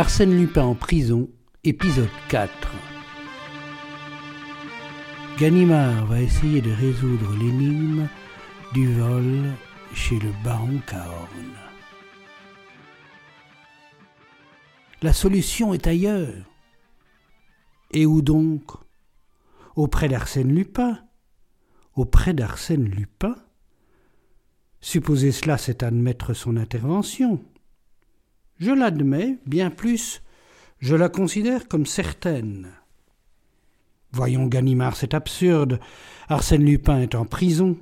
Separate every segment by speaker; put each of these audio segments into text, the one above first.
Speaker 1: Arsène Lupin en prison, épisode 4. Ganimard va essayer de résoudre l'énigme du vol chez le baron Cahorn. La solution est ailleurs. Et où donc? Auprès d'Arsène Lupin? Auprès d'Arsène Lupin? Supposer cela, c'est admettre son intervention. Je l'admets, bien plus, je la considère comme certaine. Voyons, Ganimard, c'est absurde. Arsène Lupin est en prison.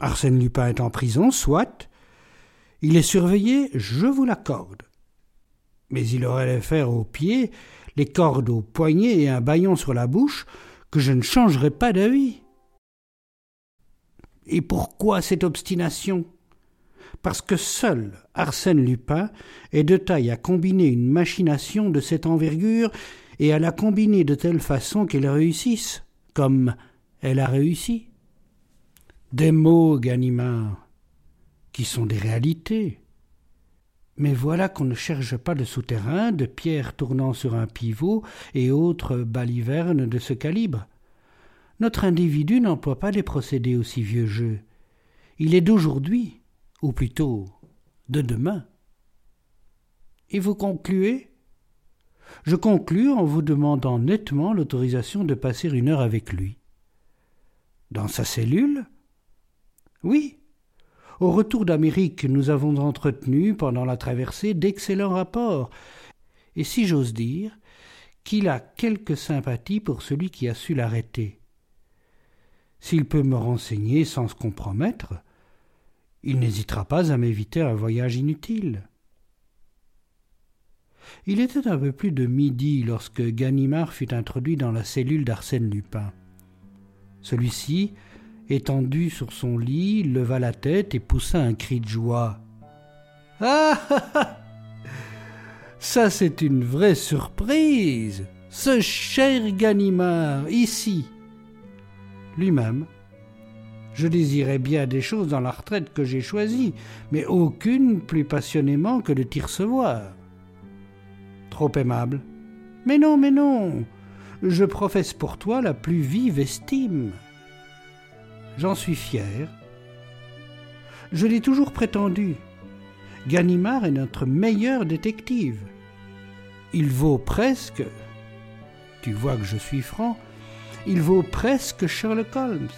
Speaker 1: Arsène Lupin est en prison, soit. Il est surveillé, je vous l'accorde. Mais il aurait les faire aux pieds, les cordes aux poignets et un baillon sur la bouche, que je ne changerai pas d'avis. Et pourquoi cette obstination? Parce que seul Arsène Lupin est de taille à combiner une machination de cette envergure et à la combiner de telle façon qu'elle réussisse, comme elle a réussi. Des mots, Ganimard, qui sont des réalités. Mais voilà qu'on ne cherche pas de souterrain, de pierres tournant sur un pivot et autres balivernes de ce calibre. Notre individu n'emploie pas des procédés aussi vieux jeux. Il est d'aujourd'hui, ou plutôt de demain. Et vous concluez? Je conclus en vous demandant nettement l'autorisation de passer une heure avec lui. Dans sa cellule? Oui. Au retour d'Amérique, nous avons entretenu, pendant la traversée, d'excellents rapports, et si j'ose dire, qu'il a quelque sympathie pour celui qui a su l'arrêter. S'il peut me renseigner sans se compromettre, il n'hésitera pas à m'éviter un voyage inutile. Il était un peu plus de midi lorsque Ganimard fut introduit dans la cellule d'Arsène Lupin. Celui-ci, étendu sur son lit, leva la tête et poussa un cri de joie. Ah Ça, c'est une vraie surprise Ce cher Ganimard, ici lui-même. Je désirais bien des choses dans la retraite que j'ai choisie, mais aucune plus passionnément que de t'y recevoir. Trop aimable. Mais non, mais non. Je professe pour toi la plus vive estime. J'en suis fier. Je l'ai toujours prétendu. Ganimard est notre meilleur détective. Il vaut presque, tu vois que je suis franc, il vaut presque Sherlock Holmes.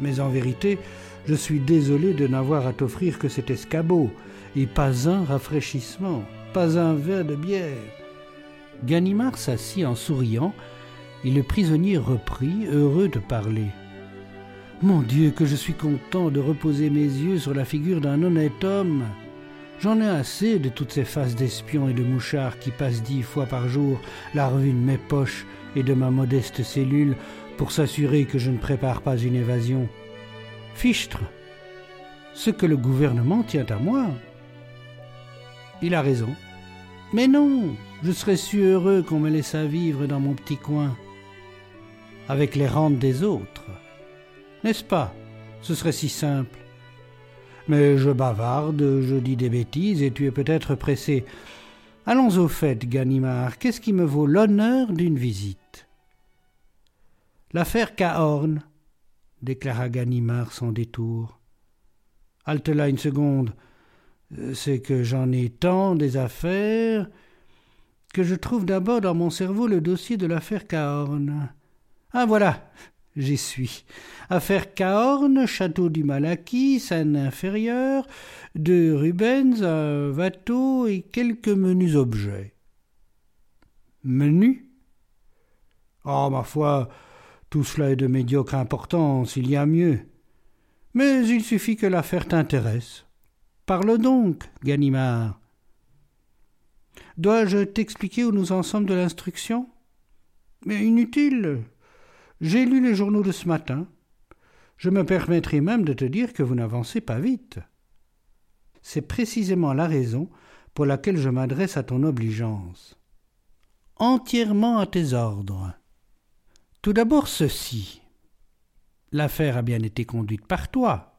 Speaker 1: Mais en vérité, je suis désolé de n'avoir à t'offrir que cet escabeau, et pas un rafraîchissement, pas un verre de bière. Ganimard s'assit en souriant, et le prisonnier reprit, heureux de parler. Mon Dieu, que je suis content de reposer mes yeux sur la figure d'un honnête homme. J'en ai assez de toutes ces faces d'espions et de mouchards qui passent dix fois par jour la revue de mes poches et de ma modeste cellule pour s'assurer que je ne prépare pas une évasion. Fichtre, ce que le gouvernement tient à moi. Il a raison. Mais non, je serais si heureux qu'on me laissât vivre dans mon petit coin, avec les rentes des autres. N'est-ce pas? Ce serait si simple. Mais je bavarde, je dis des bêtises, et tu es peut-être pressé. Allons au fait, Ganimard, qu'est-ce qui me vaut l'honneur d'une visite? L'affaire Cahorn, déclara Ganimard sans détour. Halte là une seconde. C'est que j'en ai tant des affaires que je trouve d'abord dans mon cerveau le dossier de l'affaire Cahorn. Ah voilà, J'y suis. Affaire Cahorn, château du Malaquis, Seine inférieure, de Rubens à Watteau et quelques menus objets. Menus? Oh, ma foi, tout cela est de médiocre importance, il y a mieux. Mais il suffit que l'affaire t'intéresse. Parle donc, Ganimard. Dois-je t'expliquer où nous en sommes de l'instruction? Mais inutile. J'ai lu les journaux de ce matin. Je me permettrai même de te dire que vous n'avancez pas vite. C'est précisément la raison pour laquelle je m'adresse à ton obligeance. Entièrement à tes ordres. Tout d'abord ceci. L'affaire a bien été conduite par toi,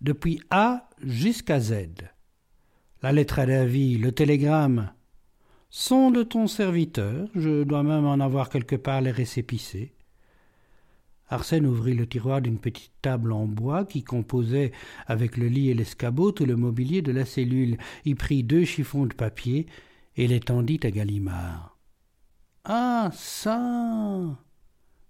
Speaker 1: depuis A jusqu'à Z. La lettre à d'avis, le télégramme, sont de ton serviteur, je dois même en avoir quelque part les récépissés. Arsène ouvrit le tiroir d'une petite table en bois qui composait, avec le lit et l'escabeau, tout le mobilier de la cellule, y prit deux chiffons de papier et les tendit à Galimard. Ah. Ça.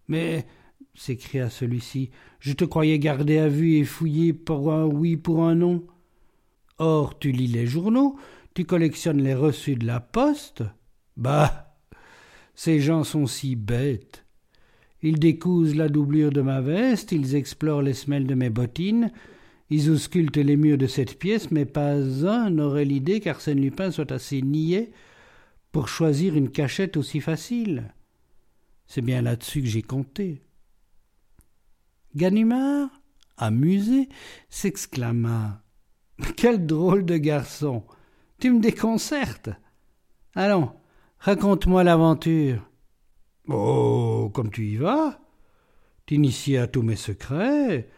Speaker 1: Mais. s'écria celui-ci, je te croyais gardé à vue et fouillé pour un oui pour un non. Or tu lis les journaux, tu collectionnes les reçus de la poste. Bah. Ces gens sont si bêtes. Ils décousent la doublure de ma veste, ils explorent les semelles de mes bottines, ils auscultent les murs de cette pièce, mais pas un n'aurait l'idée qu'Arsène Lupin soit assez niais pour choisir une cachette aussi facile. C'est bien là-dessus que j'ai compté. Ganimard, amusé, s'exclama. Quel drôle de garçon. Tu me déconcertes. Allons, raconte-moi l'aventure. Oh, comme tu y vas T'initier à tous mes secrets,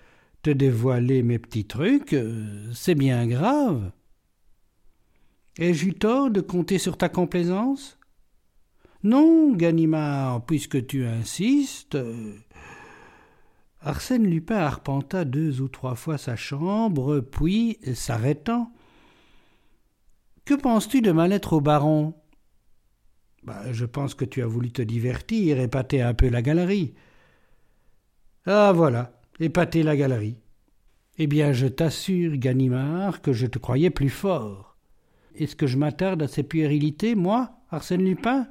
Speaker 1: te dévoiler mes petits trucs, euh, c'est bien grave. Ai-je eu tort de compter sur ta complaisance? Non, Ganimard, puisque tu insistes. Euh, Arsène Lupin arpenta deux ou trois fois sa chambre, puis, s'arrêtant. Que penses-tu de ma lettre au baron? Bah, je pense que tu as voulu te divertir, épater un peu la galerie. Ah voilà, épater la galerie. Eh bien, je t'assure, Ganimard, que je te croyais plus fort. Est-ce que je m'attarde à ces puérilités, moi, Arsène Lupin?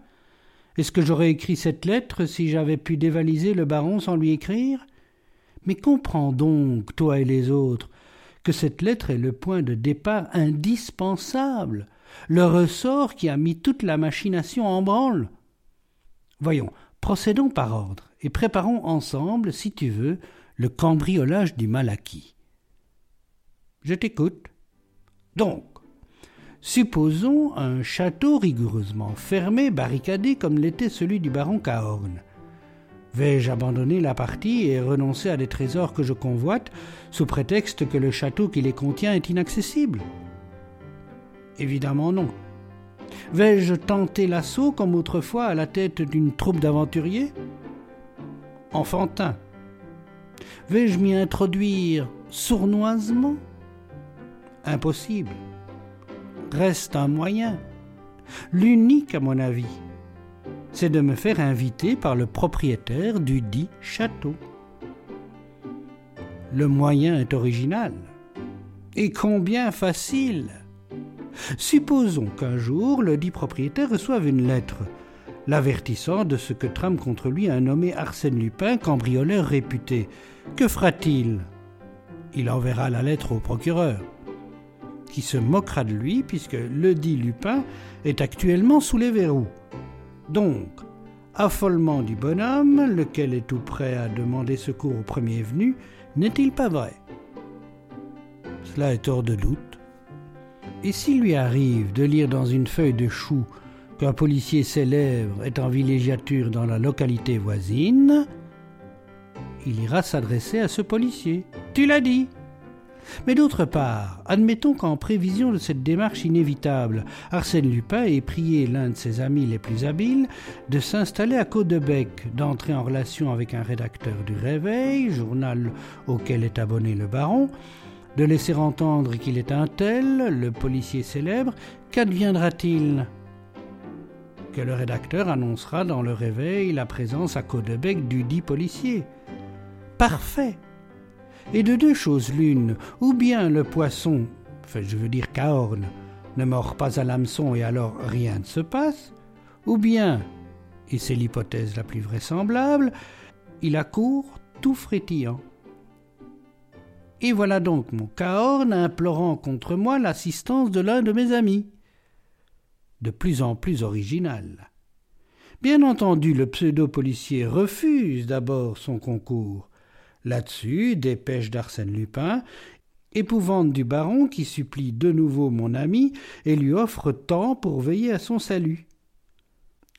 Speaker 1: Est-ce que j'aurais écrit cette lettre si j'avais pu dévaliser le baron sans lui écrire? Mais comprends donc, toi et les autres, que cette lettre est le point de départ indispensable le ressort qui a mis toute la machination en branle. Voyons, procédons par ordre et préparons ensemble, si tu veux, le cambriolage du mal acquis. Je t'écoute. Donc, supposons un château rigoureusement fermé, barricadé comme l'était celui du baron Cahorn. Vais-je abandonner la partie et renoncer à des trésors que je convoite sous prétexte que le château qui les contient est inaccessible? Évidemment non. Vais-je tenter l'assaut comme autrefois à la tête d'une troupe d'aventuriers? Enfantin. Vais-je m'y introduire sournoisement? Impossible. Reste un moyen, l'unique à mon avis, c'est de me faire inviter par le propriétaire du dit château. Le moyen est original. Et combien facile Supposons qu'un jour le dit propriétaire reçoive une lettre l'avertissant de ce que trame contre lui un nommé Arsène Lupin, cambrioleur réputé. Que fera-t-il? Il enverra la lettre au procureur, qui se moquera de lui puisque le dit Lupin est actuellement sous les verrous. Donc, affolement du bonhomme, lequel est tout prêt à demander secours au premier venu, n'est-il pas vrai? Cela est hors de doute. Et s'il lui arrive de lire dans une feuille de chou qu'un policier célèbre est en villégiature dans la localité voisine, il ira s'adresser à ce policier. Tu l'as dit. Mais d'autre part, admettons qu'en prévision de cette démarche inévitable, Arsène Lupin ait prié l'un de ses amis les plus habiles de s'installer à Côte-de-Bec, d'entrer en relation avec un rédacteur du Réveil, journal auquel est abonné le baron, de laisser entendre qu'il est un tel, le policier célèbre, qu'adviendra-t-il? Que le rédacteur annoncera dans le réveil la présence à Caudebec du dit policier. Parfait Et de deux choses l'une, ou bien le poisson, je veux dire Cahorn, ne mord pas à l'hameçon et alors rien ne se passe, ou bien, et c'est l'hypothèse la plus vraisemblable, il accourt tout frétillant. Et voilà donc mon Cahorn implorant contre moi l'assistance de l'un de mes amis. De plus en plus original. Bien entendu, le pseudo-policier refuse d'abord son concours. Là-dessus, dépêche d'Arsène Lupin, épouvante du baron qui supplie de nouveau mon ami et lui offre temps pour veiller à son salut.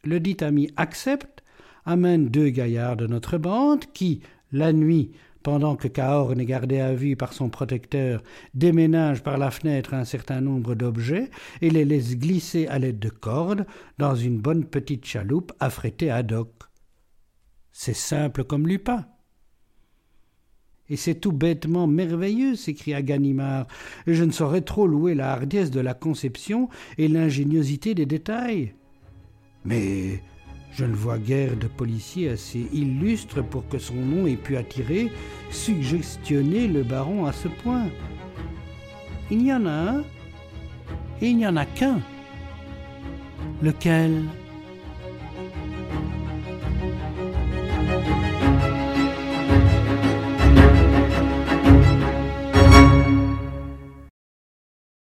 Speaker 1: Le dit ami accepte, amène deux gaillards de notre bande qui, la nuit, pendant que Cahorn est gardé à vue par son protecteur, déménage par la fenêtre un certain nombre d'objets et les laisse glisser à l'aide de cordes dans une bonne petite chaloupe affrétée ad hoc. C'est simple comme Lupin. Et c'est tout bêtement merveilleux, s'écria Ganimard. Je ne saurais trop louer la hardiesse de la conception et l'ingéniosité des détails. Mais je ne vois guère de policier assez illustre pour que son nom ait pu attirer, suggestionner le baron à ce point. Il y en a un, et il n'y en a qu'un. Lequel?